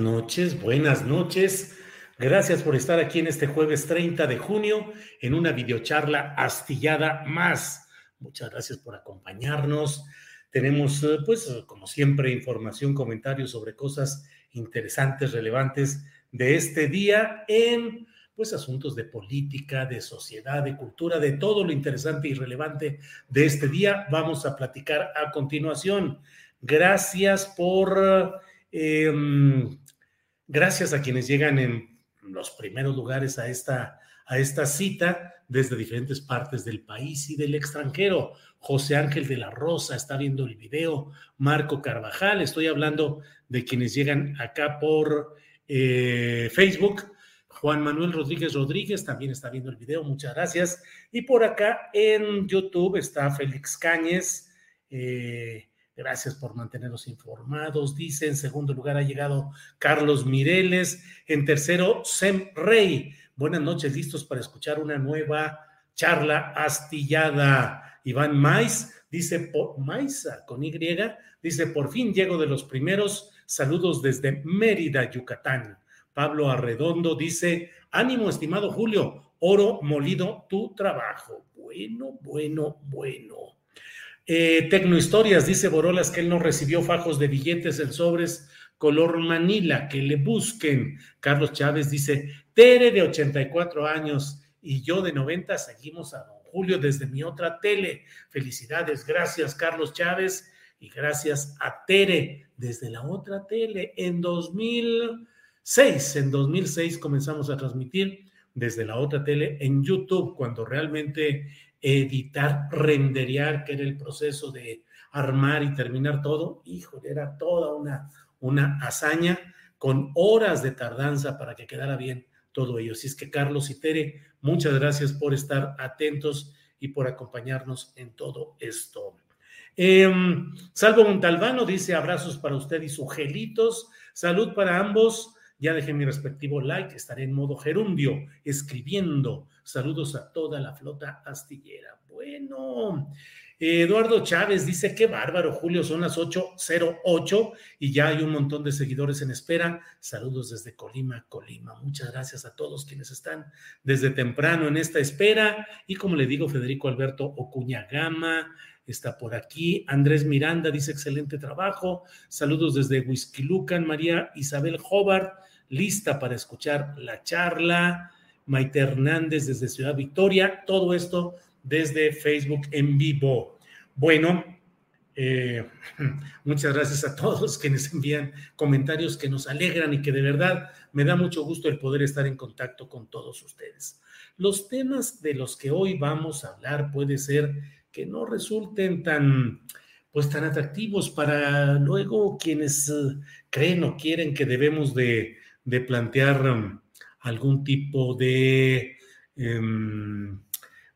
Noches, buenas noches. Gracias por estar aquí en este jueves 30 de junio en una videocharla astillada más. Muchas gracias por acompañarnos. Tenemos, eh, pues, como siempre, información, comentarios sobre cosas interesantes, relevantes de este día en, pues, asuntos de política, de sociedad, de cultura, de todo lo interesante y relevante de este día. Vamos a platicar a continuación. Gracias por Em, gracias a quienes llegan en los primeros lugares a esta, a esta cita desde diferentes partes del país y del extranjero. José Ángel de la Rosa está viendo el video, Marco Carvajal, estoy hablando de quienes llegan acá por eh, Facebook. Juan Manuel Rodríguez Rodríguez también está viendo el video, muchas gracias. Y por acá en YouTube está Félix Cáñez, eh, Gracias por mantenernos informados. Dice, en segundo lugar ha llegado Carlos Mireles. En tercero, Sem Rey. Buenas noches, listos para escuchar una nueva charla astillada. Iván Mais dice, Maiza con Y, dice, por fin llego de los primeros. Saludos desde Mérida, Yucatán. Pablo Arredondo dice, ánimo, estimado Julio, oro molido tu trabajo. Bueno, bueno, bueno. Eh, Tecnohistorias dice Borolas que él no recibió fajos de billetes en sobres color Manila, que le busquen. Carlos Chávez dice, Tere de 84 años y yo de 90 seguimos a don Julio desde mi otra tele. Felicidades, gracias Carlos Chávez y gracias a Tere desde la otra tele. En 2006, en 2006 comenzamos a transmitir desde la otra tele en YouTube, cuando realmente editar, renderear, que era el proceso de armar y terminar todo, híjole, era toda una, una hazaña con horas de tardanza para que quedara bien todo ello. Así es que Carlos y Tere, muchas gracias por estar atentos y por acompañarnos en todo esto. Em, Salvo Montalbano dice abrazos para usted y sus gelitos. Salud para ambos. Ya dejé mi respectivo like, estaré en modo gerundio, escribiendo. Saludos a toda la flota astillera. Bueno, Eduardo Chávez dice, qué bárbaro, Julio, son las 8.08 y ya hay un montón de seguidores en espera. Saludos desde Colima, Colima. Muchas gracias a todos quienes están desde temprano en esta espera. Y como le digo, Federico Alberto Ocuña Gama está por aquí. Andrés Miranda dice, excelente trabajo. Saludos desde Huizquilucan, María Isabel Hobart lista para escuchar la charla. Maite Hernández desde Ciudad Victoria, todo esto desde Facebook en vivo. Bueno, eh, muchas gracias a todos quienes envían comentarios que nos alegran y que de verdad me da mucho gusto el poder estar en contacto con todos ustedes. Los temas de los que hoy vamos a hablar puede ser que no resulten tan pues tan atractivos para luego quienes eh, creen o quieren que debemos de de plantear um, algún tipo de, em,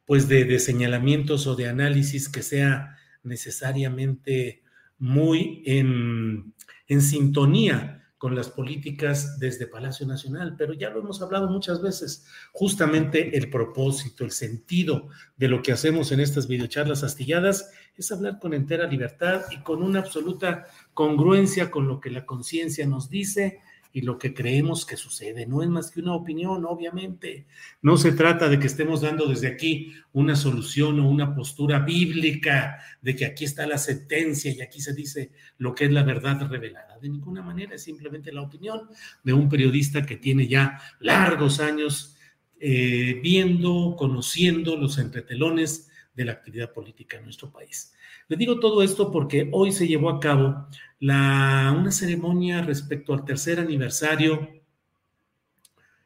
pues de, señalamientos o de análisis que sea necesariamente muy en, sintonía con las políticas desde Palacio Nacional, pero ya lo hemos hablado muchas veces. Justamente el propósito, el sentido de lo que hacemos en estas videocharlas astilladas es hablar con entera libertad y con una absoluta congruencia con lo que la conciencia nos dice y lo que creemos que sucede. No es más que una opinión, obviamente. No se trata de que estemos dando desde aquí una solución o una postura bíblica de que aquí está la sentencia y aquí se dice lo que es la verdad revelada. De ninguna manera, es simplemente la opinión de un periodista que tiene ya largos años eh, viendo, conociendo los entretelones de la actividad política en nuestro país. Le digo todo esto porque hoy se llevó a cabo la, una ceremonia respecto al tercer aniversario,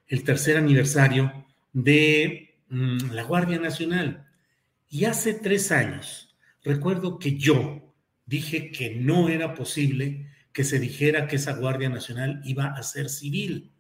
el tercer aniversario de mm, la Guardia Nacional. Y hace tres años, recuerdo que yo dije que no era posible que se dijera que esa Guardia Nacional iba a ser civil.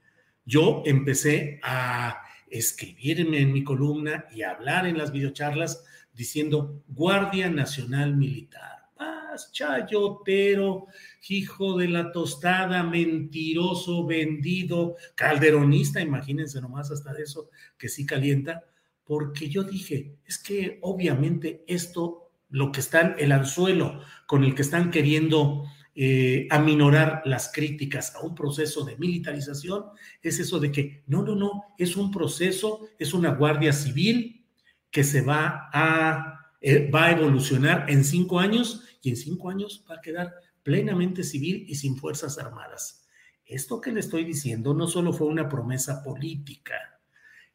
Yo empecé a escribirme en mi columna y hablar en las videocharlas diciendo Guardia Nacional Militar. Paz, chayotero, hijo de la tostada, mentiroso, vendido, calderonista, imagínense nomás hasta eso que sí calienta, porque yo dije, es que obviamente esto, lo que están, el anzuelo con el que están queriendo eh, aminorar las críticas a un proceso de militarización, es eso de que no, no, no, es un proceso, es una guardia civil que se va a, eh, va a evolucionar en cinco años y en cinco años va a quedar plenamente civil y sin fuerzas armadas. Esto que le estoy diciendo no solo fue una promesa política,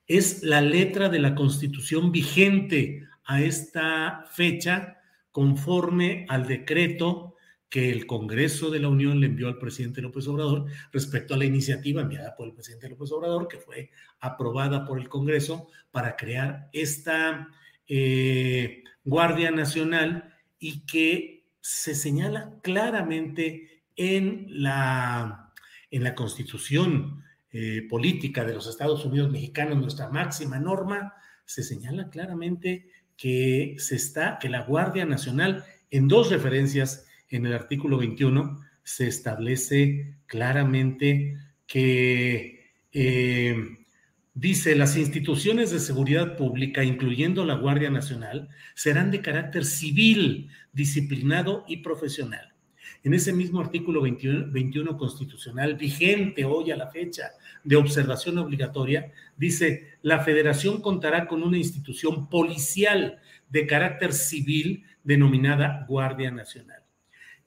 es la letra de la constitución vigente a esta fecha conforme al decreto que el Congreso de la Unión le envió al presidente López Obrador respecto a la iniciativa enviada por el presidente López Obrador, que fue aprobada por el Congreso para crear esta eh, Guardia Nacional y que se señala claramente en la, en la Constitución eh, política de los Estados Unidos mexicanos, nuestra máxima norma, se señala claramente que se está, que la Guardia Nacional, en dos referencias en el artículo 21 se establece claramente que eh, dice las instituciones de seguridad pública, incluyendo la Guardia Nacional, serán de carácter civil, disciplinado y profesional. En ese mismo artículo 21, 21 constitucional, vigente hoy a la fecha de observación obligatoria, dice, la federación contará con una institución policial de carácter civil denominada Guardia Nacional.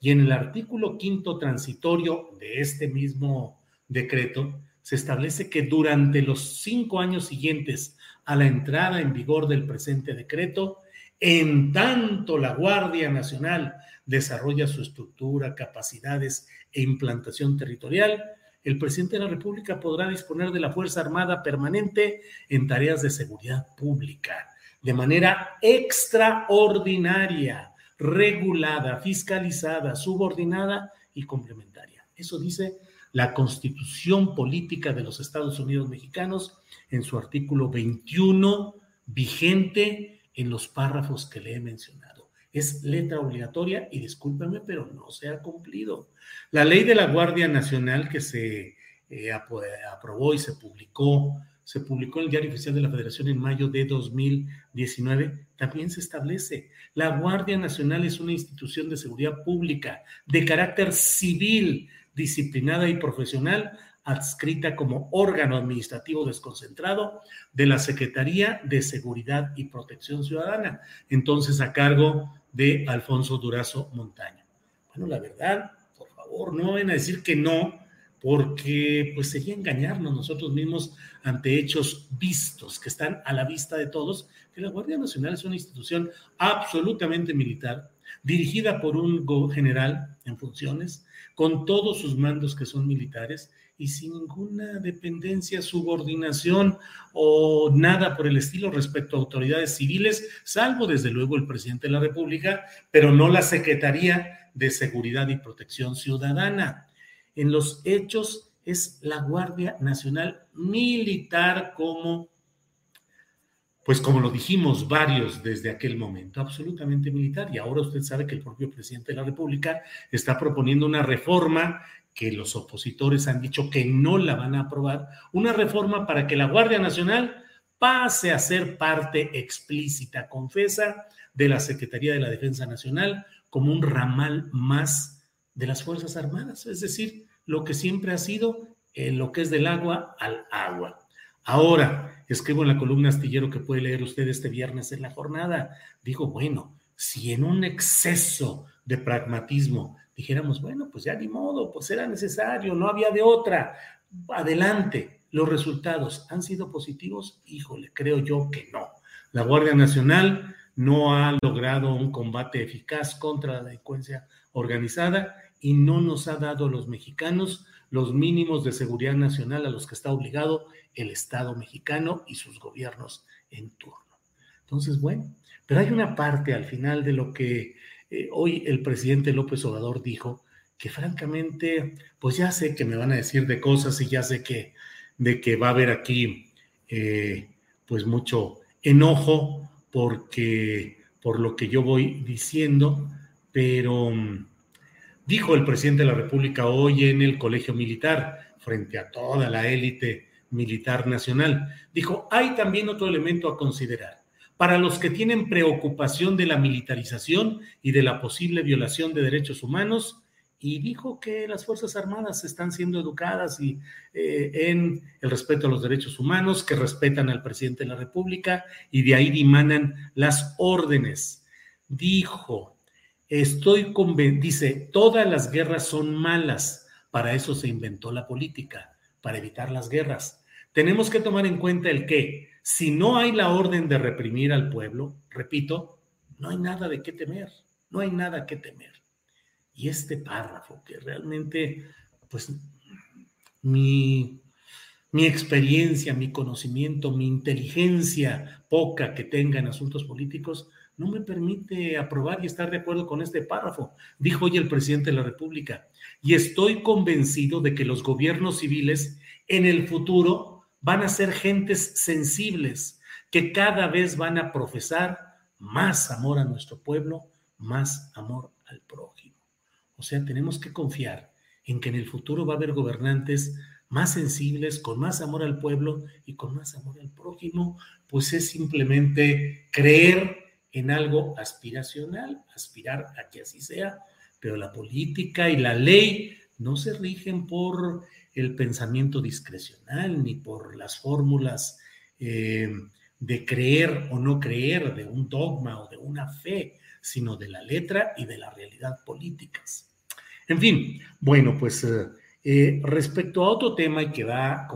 Y en el artículo quinto transitorio de este mismo decreto, se establece que durante los cinco años siguientes a la entrada en vigor del presente decreto, en tanto la Guardia Nacional desarrolla su estructura, capacidades e implantación territorial, el presidente de la República podrá disponer de la Fuerza Armada permanente en tareas de seguridad pública de manera extraordinaria regulada, fiscalizada, subordinada y complementaria. Eso dice la Constitución Política de los Estados Unidos Mexicanos en su artículo 21, vigente en los párrafos que le he mencionado. Es letra obligatoria y discúlpenme, pero no se ha cumplido. La ley de la Guardia Nacional que se eh, aprobó y se publicó se publicó el Diario Oficial de la Federación en mayo de 2019, también se establece, la Guardia Nacional es una institución de seguridad pública de carácter civil, disciplinada y profesional, adscrita como órgano administrativo desconcentrado de la Secretaría de Seguridad y Protección Ciudadana, entonces a cargo de Alfonso Durazo Montaño. Bueno, la verdad, por favor, no van a decir que no, porque pues sería engañarnos nosotros mismos ante hechos vistos, que están a la vista de todos, que la Guardia Nacional es una institución absolutamente militar, dirigida por un general en funciones, con todos sus mandos que son militares y sin ninguna dependencia, subordinación o nada por el estilo respecto a autoridades civiles, salvo desde luego el presidente de la República, pero no la Secretaría de Seguridad y Protección Ciudadana en los hechos es la Guardia Nacional Militar como, pues como lo dijimos varios desde aquel momento, absolutamente militar. Y ahora usted sabe que el propio presidente de la República está proponiendo una reforma que los opositores han dicho que no la van a aprobar, una reforma para que la Guardia Nacional pase a ser parte explícita, confesa, de la Secretaría de la Defensa Nacional como un ramal más de las Fuerzas Armadas, es decir, lo que siempre ha sido eh, lo que es del agua al agua. Ahora, escribo en la columna astillero que puede leer usted este viernes en la jornada, digo, bueno, si en un exceso de pragmatismo dijéramos, bueno, pues ya ni modo, pues era necesario, no había de otra, adelante. Los resultados han sido positivos, híjole, creo yo que no. La Guardia Nacional no ha logrado un combate eficaz contra la delincuencia organizada y no nos ha dado a los mexicanos los mínimos de seguridad nacional a los que está obligado el Estado mexicano y sus gobiernos en turno. Entonces, bueno, pero hay una parte al final de lo que eh, hoy el presidente López Obrador dijo que francamente, pues ya sé que me van a decir de cosas y ya sé que de que va a haber aquí eh, pues mucho enojo porque por lo que yo voy diciendo, pero mm, dijo el presidente de la República hoy en el Colegio Militar frente a toda la élite militar nacional, dijo, hay también otro elemento a considerar para los que tienen preocupación de la militarización y de la posible violación de derechos humanos, y dijo que las Fuerzas Armadas están siendo educadas y, eh, en el respeto a los derechos humanos, que respetan al presidente de la República y de ahí dimanan las órdenes. Dijo, estoy convencido, dice, todas las guerras son malas, para eso se inventó la política, para evitar las guerras. Tenemos que tomar en cuenta el que si no hay la orden de reprimir al pueblo, repito, no hay nada de qué temer, no hay nada que temer. Y este párrafo que realmente, pues, mi, mi experiencia, mi conocimiento, mi inteligencia poca que tenga en asuntos políticos, no me permite aprobar y estar de acuerdo con este párrafo, dijo hoy el presidente de la República. Y estoy convencido de que los gobiernos civiles en el futuro van a ser gentes sensibles que cada vez van a profesar más amor a nuestro pueblo, más amor al prójimo. O sea, tenemos que confiar en que en el futuro va a haber gobernantes más sensibles, con más amor al pueblo y con más amor al prójimo, pues es simplemente creer en algo aspiracional, aspirar a que así sea, pero la política y la ley no se rigen por el pensamiento discrecional ni por las fórmulas eh, de creer o no creer, de un dogma o de una fe, sino de la letra y de la realidad políticas. En fin, bueno, pues eh, eh, respecto a otro tema y que va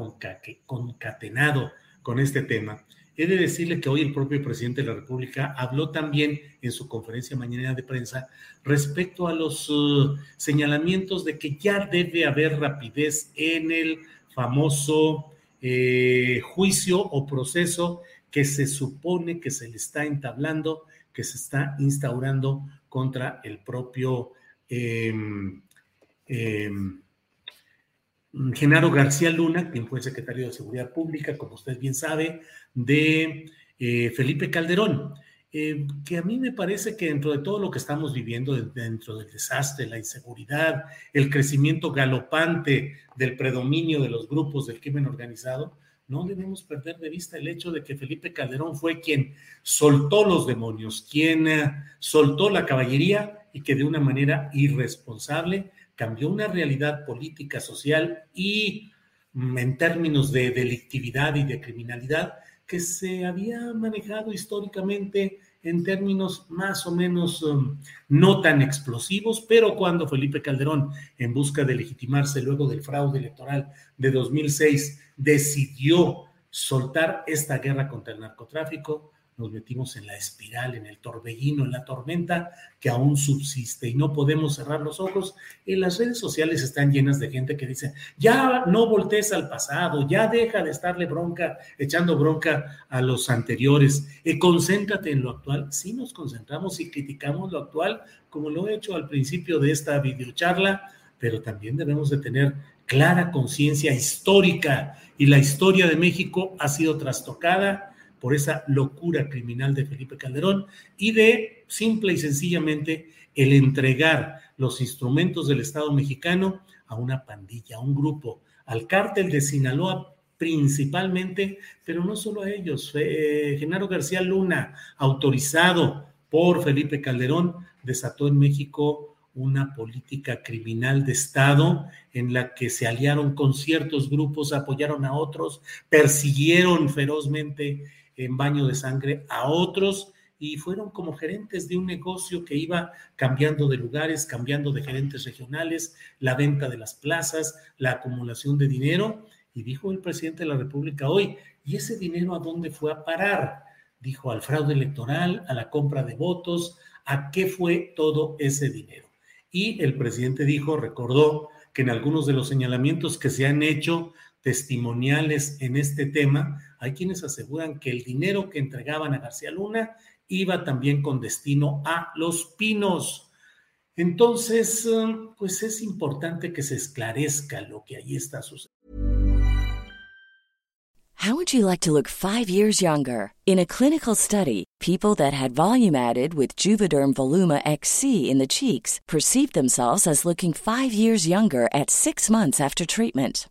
concatenado con este tema, He de decirle que hoy el propio presidente de la República habló también en su conferencia mañana de prensa respecto a los uh, señalamientos de que ya debe haber rapidez en el famoso eh, juicio o proceso que se supone que se le está entablando, que se está instaurando contra el propio em, em, Genaro García Luna, quien fue secretario de Seguridad Pública, como usted bien sabe, de eh, Felipe Calderón, eh, que a mí me parece que dentro de todo lo que estamos viviendo, dentro del desastre, la inseguridad, el crecimiento galopante del predominio de los grupos del crimen organizado, no debemos perder de vista el hecho de que Felipe Calderón fue quien soltó los demonios, quien eh, soltó la caballería y que de una manera irresponsable cambió una realidad política, social y mm, en términos de delictividad y de criminalidad que se había manejado históricamente en términos más o menos um, no tan explosivos, pero cuando Felipe Calderón, en busca de legitimarse luego del fraude electoral de 2006, decidió soltar esta guerra contra el narcotráfico, nos metimos en la espiral, en el torbellino, en la tormenta que aún subsiste y no podemos cerrar los ojos. Y las redes sociales están llenas de gente que dice, ya no voltees al pasado, ya deja de estarle bronca, echando bronca a los anteriores, y concéntrate en lo actual. Sí nos concentramos y criticamos lo actual, como lo he hecho al principio de esta videocharla, pero también debemos de tener clara conciencia histórica y la historia de México ha sido trastocada por esa locura criminal de Felipe Calderón y de simple y sencillamente el entregar los instrumentos del Estado mexicano a una pandilla, a un grupo, al cártel de Sinaloa principalmente, pero no solo a ellos. Genaro García Luna, autorizado por Felipe Calderón, desató en México una política criminal de Estado en la que se aliaron con ciertos grupos, apoyaron a otros, persiguieron ferozmente en baño de sangre a otros y fueron como gerentes de un negocio que iba cambiando de lugares, cambiando de gerentes regionales, la venta de las plazas, la acumulación de dinero. Y dijo el presidente de la República hoy, ¿y ese dinero a dónde fue a parar? Dijo al fraude electoral, a la compra de votos, ¿a qué fue todo ese dinero? Y el presidente dijo, recordó que en algunos de los señalamientos que se han hecho testimoniales en este tema, hay quienes aseguran que el dinero que entregaban a García Luna iba también con destino a Los Pinos. Entonces, um, pues es importante que se esclarezca lo que ahí está sucediendo. How would you like to look five years younger? In a clinical study, people that had volume added with Juvederm Voluma XC in the cheeks perceived themselves as looking five years younger at six months after treatment.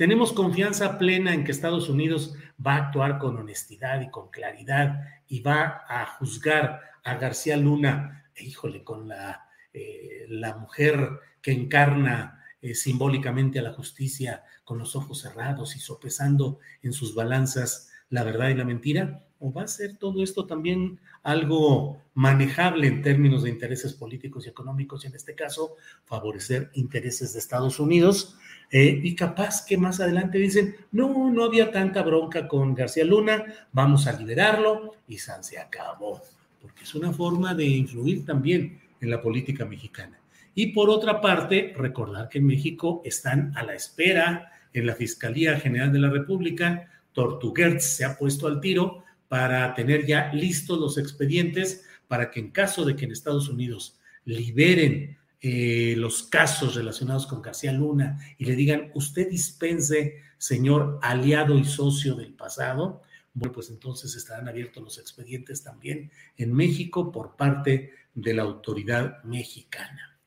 Tenemos confianza plena en que Estados Unidos va a actuar con honestidad y con claridad y va a juzgar a García Luna, híjole, con la, eh, la mujer que encarna eh, simbólicamente a la justicia con los ojos cerrados y sopesando en sus balanzas la verdad y la mentira? ¿O va a ser todo esto también algo manejable en términos de intereses políticos y económicos y en este caso favorecer intereses de Estados Unidos? Eh, y capaz que más adelante dicen, no, no había tanta bronca con García Luna, vamos a liberarlo y San se acabó, porque es una forma de influir también en la política mexicana. Y por otra parte, recordar que en México están a la espera en la Fiscalía General de la República. Tortuguerz se ha puesto al tiro para tener ya listos los expedientes para que en caso de que en Estados Unidos liberen eh, los casos relacionados con García Luna y le digan, usted dispense, señor aliado y socio del pasado, bueno, pues entonces estarán abiertos los expedientes también en México por parte de la autoridad mexicana.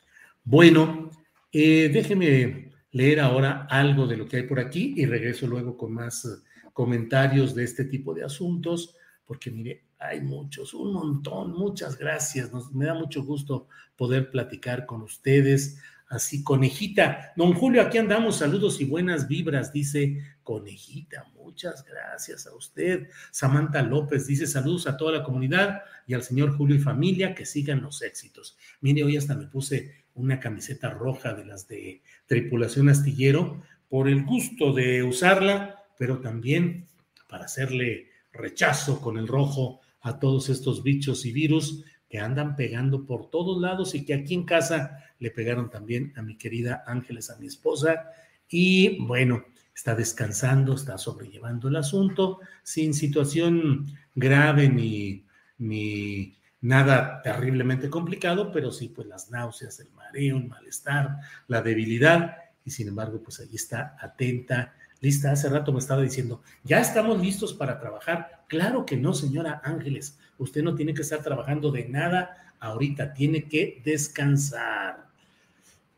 Bueno, eh, déjeme leer ahora algo de lo que hay por aquí y regreso luego con más comentarios de este tipo de asuntos, porque mire, hay muchos, un montón, muchas gracias, me da mucho gusto poder platicar con ustedes. Así, conejita. Don Julio, aquí andamos, saludos y buenas vibras, dice conejita. Muchas gracias a usted. Samantha López dice saludos a toda la comunidad y al señor Julio y familia, que sigan los éxitos. Mire, hoy hasta me puse una camiseta roja de las de tripulación astillero por el gusto de usarla, pero también para hacerle rechazo con el rojo a todos estos bichos y virus que andan pegando por todos lados y que aquí en casa le pegaron también a mi querida Ángeles, a mi esposa. Y bueno, está descansando, está sobrellevando el asunto sin situación grave ni, ni nada terriblemente complicado, pero sí, pues las náuseas, el mareo, el malestar, la debilidad, y sin embargo, pues ahí está atenta lista. Hace rato me estaba diciendo, ya estamos listos para trabajar. Claro que no, señora Ángeles. Usted no tiene que estar trabajando de nada ahorita, tiene que descansar.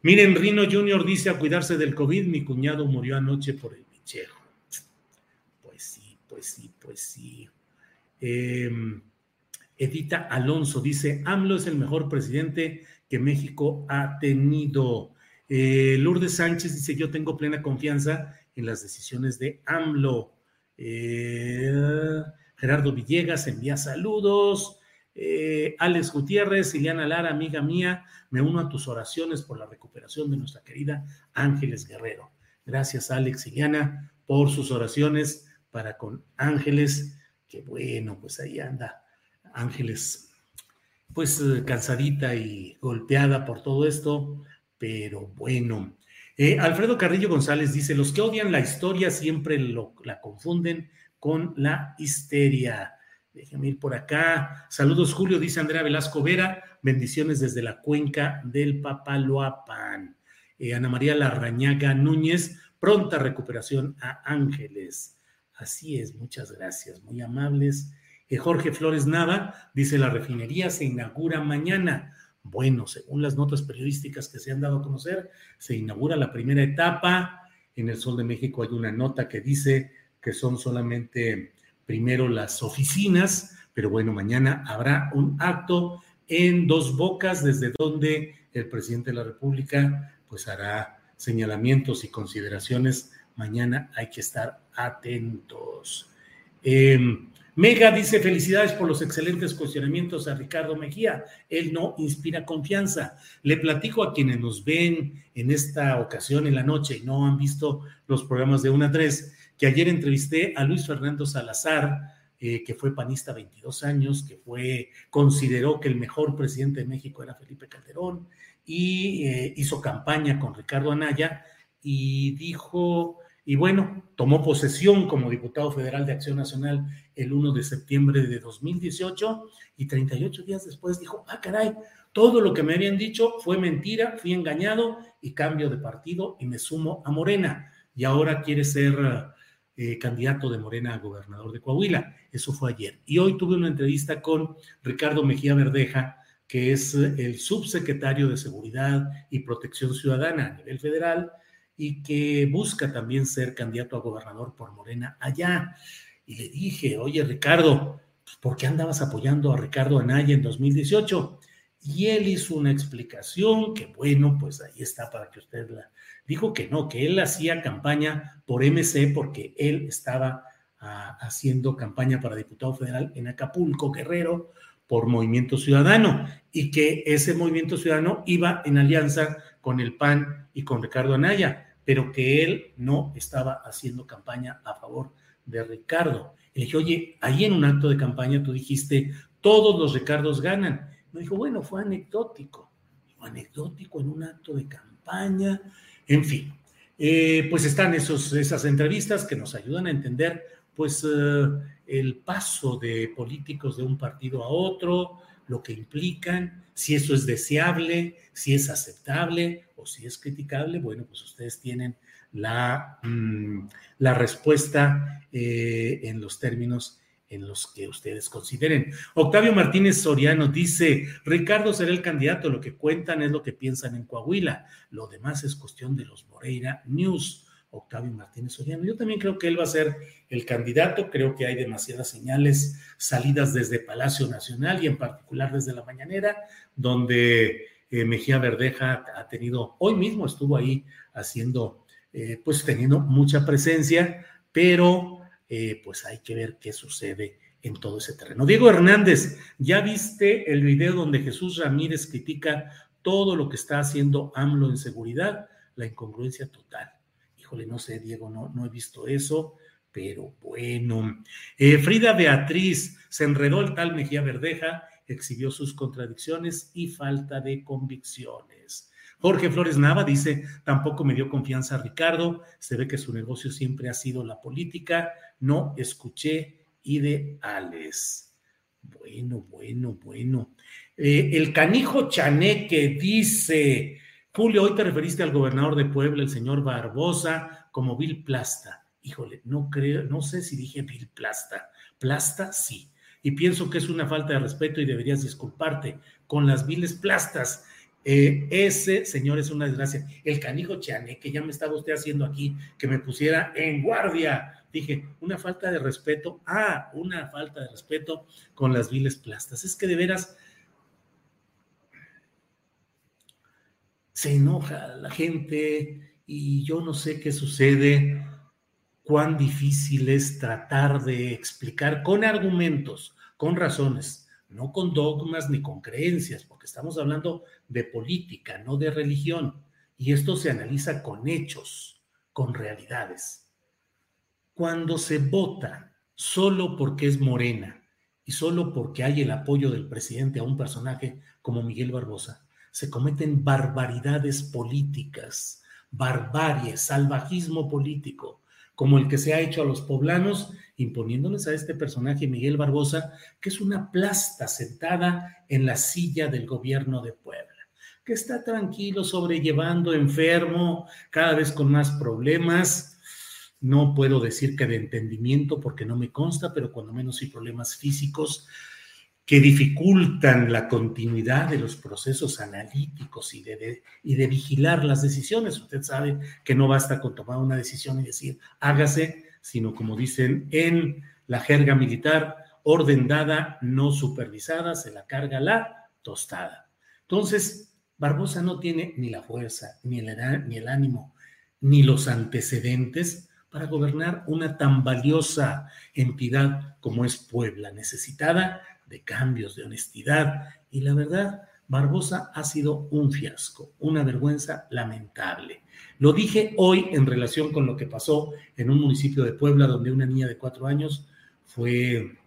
Miren, Rino Junior dice a cuidarse del COVID, mi cuñado murió anoche por el bichejo. Pues sí, pues sí, pues sí. Em, Edita Alonso dice, AMLO es el mejor presidente que México ha tenido. Eh, Lourdes Sánchez dice, yo tengo plena confianza en las decisiones de AMLO. Eh, Gerardo Villegas envía saludos. Eh, Alex Gutiérrez, Ileana Lara, amiga mía, me uno a tus oraciones por la recuperación de nuestra querida Ángeles Guerrero. Gracias, Alex, Ileana, por sus oraciones para con Ángeles, que bueno, pues ahí anda Ángeles, pues eh, cansadita y golpeada por todo esto, pero bueno. Eh, Alfredo Carrillo González dice, los que odian la historia siempre la confunden con la histeria. Déjenme ir por acá. Saludos, Julio, dice Andrea Velasco Vera. Bendiciones desde la cuenca del Papaloapan. Eh, Ana María Larrañaga Núñez, pronta recuperación a Ángeles. Así es, muchas gracias, muy amables. Eh, Jorge Flores Nava dice, la refinería se inaugura mañana. Bueno, según las notas periodísticas que se han dado a conocer, se inaugura la primera etapa. En el Sol de México hay una nota que dice que son solamente primero las oficinas, pero bueno, mañana habrá un acto en dos bocas desde donde el presidente de la República pues hará señalamientos y consideraciones. Mañana hay que estar atentos. Em, Mega dice felicidades por los excelentes cuestionamientos a Ricardo Mejía. Él no inspira confianza. Le platico a quienes nos ven en esta ocasión en la noche y no han visto los programas de 1 a 3, que ayer entrevisté a Luis Fernando Salazar, eh, que fue panista 22 años, que fue, consideró que el mejor presidente de México era Felipe Calderón y eh, hizo campaña con Ricardo Anaya y dijo y bueno, tomó posesión como diputado federal de Acción Nacional el 1 de septiembre de 2018 y 38 días después dijo, ah, caray, todo lo que me habían dicho fue mentira, fui engañado y cambio de partido y me sumo a Morena. Y ahora quiere ser eh, candidato de Morena a gobernador de Coahuila. Eso fue ayer. Y hoy tuve una entrevista con Ricardo Mejía Verdeja, que es el subsecretario de Seguridad y Protección Ciudadana a nivel federal y que busca también ser candidato a gobernador por Morena allá. Y le dije, oye Ricardo, pues, ¿por qué andabas apoyando a Ricardo Anaya en 2018? Y él hizo una explicación que, bueno, pues ahí está para que usted la... Dijo que no, que él hacía campaña por MC porque él estaba ah, haciendo campaña para diputado federal en Acapulco, Guerrero, por Movimiento Ciudadano, y que ese Movimiento Ciudadano iba en alianza con el PAN y con Ricardo Anaya pero que él no estaba haciendo campaña a favor de Ricardo. Le dije, oye, ahí en un acto de campaña tú dijiste, todos los Ricardos ganan. Me dijo, bueno, fue anecdótico. Anecdótico en un acto de campaña. En fin, eh, pues están esos, esas entrevistas que nos ayudan a entender pues eh, el paso de políticos de un partido a otro, lo que implican, si eso es deseable, si es aceptable o si es criticable. Bueno, pues ustedes tienen la, mm, la respuesta eh, en los términos en los que ustedes consideren. Octavio Martínez Soriano dice, Ricardo será el candidato, lo que cuentan es lo que piensan en Coahuila, lo demás es cuestión de los Moreira News. Octavio Martínez Soriano. Yo también creo que él va a ser el candidato, creo que hay demasiadas señales salidas desde Palacio Nacional y en particular desde la mañanera, donde eh, Mejía Verdeja ha tenido, hoy mismo estuvo ahí haciendo, eh, pues teniendo mucha presencia, pero eh, pues hay que ver qué sucede en todo ese terreno. Diego Hernández, ¿ya viste el video donde Jesús Ramírez critica todo lo que está haciendo AMLO en seguridad? La incongruencia total híjole, no sé, Diego, no, no he visto eso, pero bueno. Eh, Frida Beatriz, se enredó el tal Mejía Verdeja, exhibió sus contradicciones y falta de convicciones. Jorge Flores Nava dice, tampoco me dio confianza a Ricardo, se ve que su negocio siempre ha sido la política, no escuché ideales. Bueno, bueno, bueno. Eh, el canijo Chaneque dice, Julio, hoy te referiste al gobernador de Puebla, el señor Barbosa, como Bill Plasta, híjole, no creo, no sé si dije Bill Plasta. Plasta, sí. Y pienso que es una falta de respeto y deberías disculparte con las viles plastas. Eh, ese señor es una desgracia. El canijo Chane, que ya me estaba usted haciendo aquí, que me pusiera en guardia. Dije, una falta de respeto. Ah, una falta de respeto con las viles plastas. Es que de veras se enoja la gente y yo no sé qué sucede cuán difícil es tratar de explicar con argumentos, con razones, no con dogmas ni con creencias, porque estamos hablando de política, no de religión. Y esto se analiza con hechos, con realidades. Cuando se vota solo porque es morena y solo porque hay el apoyo del presidente a un personaje como Miguel Barbosa, se cometen barbaridades políticas, barbarie, salvajismo político, como el que se ha hecho a los poblanos, imponiéndoles a este personaje Miguel Barbosa, que es una plasta sentada en la silla del gobierno de Puebla, que está tranquilo, sobrellevando, enfermo, cada vez con más problemas. No puedo decir que de entendimiento porque no me consta, pero cuando menos hay problemas físicos que dificultan la continuidad de los procesos analíticos y de, y de vigilar las decisiones. Usted sabe que no basta con tomar una decisión y decir hágase, sino como dicen en la jerga militar, orden dada, no supervisada, se la carga la tostada. Entonces, Barbosa no tiene ni la fuerza, ni el, ni el ánimo, ni los antecedentes para gobernar una tan valiosa entidad como es Puebla, necesitada de cambios, de honestidad. Y la verdad, Barbosa ha sido un fiasco, una vergüenza lamentable. Lo dije hoy en relación con lo que pasó en un municipio de Puebla donde una niña de cuatro años fue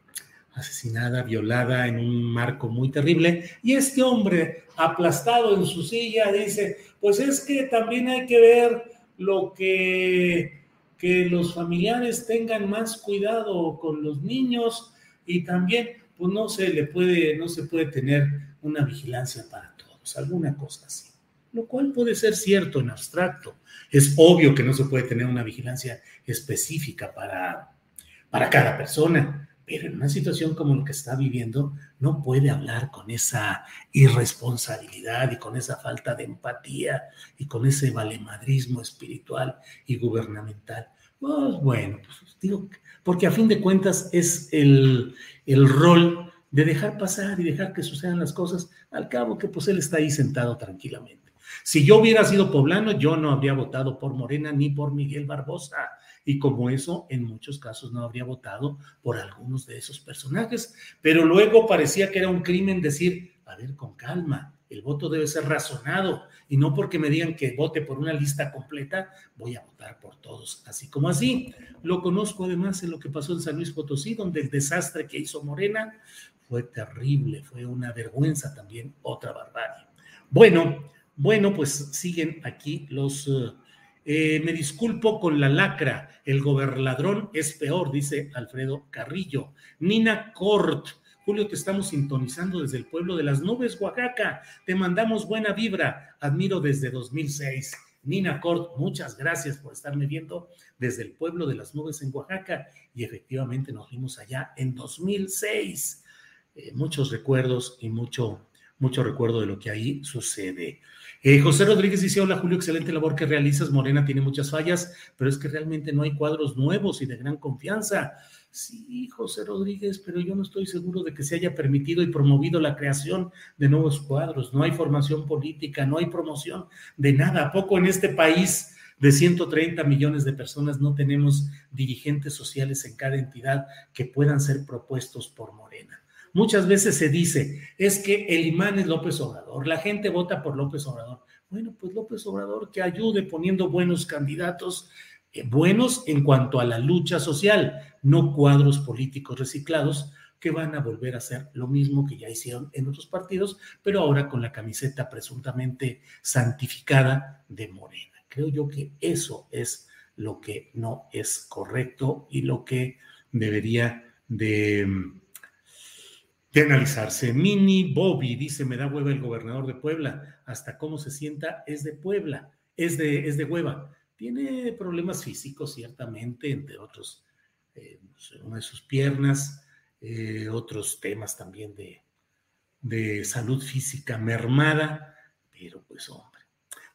asesinada, violada en un marco muy terrible. Y este hombre, aplastado en su silla, dice, pues es que también hay que ver lo que, que los familiares tengan más cuidado con los niños y también pues no se le puede, no se puede tener una vigilancia para todos, alguna cosa así. Lo cual puede ser cierto en abstracto. Es obvio que no se puede tener una vigilancia específica para, para cada persona, pero en una situación como la que está viviendo, no puede hablar con esa irresponsabilidad y con esa falta de empatía y con ese valemadrismo espiritual y gubernamental. Pues bueno, pues digo, porque a fin de cuentas es el, el rol de dejar pasar y dejar que sucedan las cosas, al cabo que pues él está ahí sentado tranquilamente. Si yo hubiera sido poblano, yo no habría votado por Morena ni por Miguel Barbosa. Y como eso, en muchos casos no habría votado por algunos de esos personajes. Pero luego parecía que era un crimen decir, a ver, con calma, el voto debe ser razonado y no porque me digan que vote por una lista completa, voy a votar por todos, así como así. Lo conozco además en lo que pasó en San Luis Potosí, donde el desastre que hizo Morena fue terrible, fue una vergüenza también, otra barbarie. Bueno, bueno, pues siguen aquí los... Eh, eh, me disculpo con la lacra, el gobernadrón es peor, dice Alfredo Carrillo. Nina Cort, Julio, te estamos sintonizando desde el pueblo de las nubes, Oaxaca. Te mandamos buena vibra. Admiro desde 2006. Nina Cort, muchas gracias por estarme viendo desde el pueblo de las nubes en Oaxaca. Y efectivamente nos vimos allá en 2006. Eh, muchos recuerdos y mucho, mucho recuerdo de lo que ahí sucede. Eh, José Rodríguez dice, hola Julio, excelente labor que realizas. Morena tiene muchas fallas, pero es que realmente no hay cuadros nuevos y de gran confianza. Sí, José Rodríguez, pero yo no estoy seguro de que se haya permitido y promovido la creación de nuevos cuadros. No hay formación política, no hay promoción de nada. ¿A poco en este país de 130 millones de personas no tenemos dirigentes sociales en cada entidad que puedan ser propuestos por Morena? Muchas veces se dice, es que el imán es López Obrador, la gente vota por López Obrador. Bueno, pues López Obrador que ayude poniendo buenos candidatos buenos en cuanto a la lucha social, no cuadros políticos reciclados que van a volver a hacer lo mismo que ya hicieron en otros partidos, pero ahora con la camiseta presuntamente santificada de Morena. Creo yo que eso es lo que no es correcto y lo que debería de, de analizarse. Mini Bobby dice, me da hueva el gobernador de Puebla, hasta cómo se sienta es de Puebla, es de, es de hueva Tiene problemas físicos, ciertamente, entre otros, eh, una de sus piernas, eh, otros temas también de, de salud física mermada, pero pues hombre.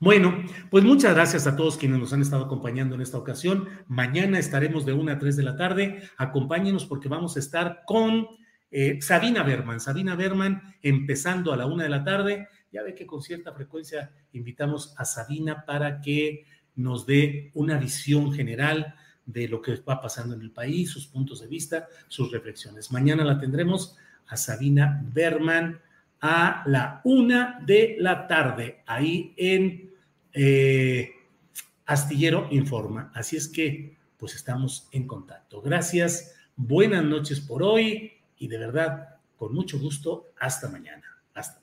Bueno, pues muchas gracias a todos quienes nos han estado acompañando en esta ocasión. Mañana estaremos de 1 a 3 de la tarde. Acompáñenos porque vamos a estar con eh, Sabina Berman. Sabina Berman empezando a la 1 de la tarde. Ya ve que con cierta frecuencia invitamos a Sabina para que nos dé una visión general de lo que va pasando en el país, sus puntos de vista, sus reflexiones. Mañana la tendremos a Sabina Berman a la una de la tarde, ahí en eh, Astillero Informa. Así es que, pues estamos en contacto. Gracias, buenas noches por hoy y de verdad, con mucho gusto, hasta mañana. Hasta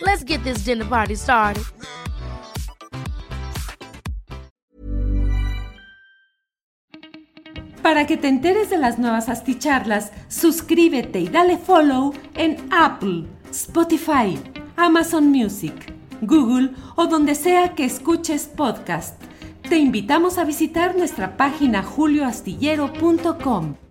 Let's get this dinner party started. Para que te enteres de las nuevas asticharlas, suscríbete y dale follow en Apple, Spotify, Amazon Music, Google o donde sea que escuches podcast. Te invitamos a visitar nuestra página julioastillero.com.